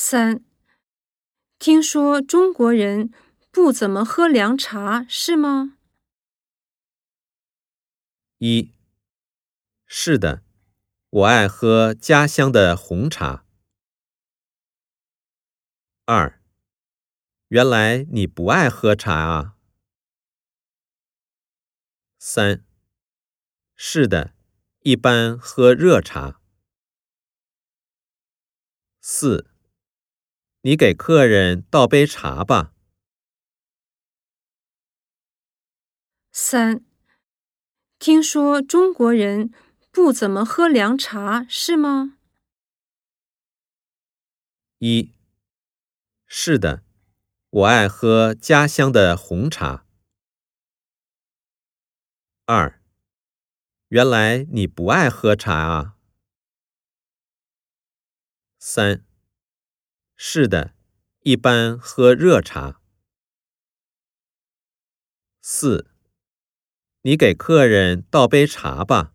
三，听说中国人不怎么喝凉茶，是吗？一，是的，我爱喝家乡的红茶。二，原来你不爱喝茶啊。三，是的，一般喝热茶。四，你给客人倒杯茶吧。三。听说中国人不怎么喝凉茶，是吗？一，是的，我爱喝家乡的红茶。二，原来你不爱喝茶啊。三，是的，一般喝热茶。四。你给客人倒杯茶吧。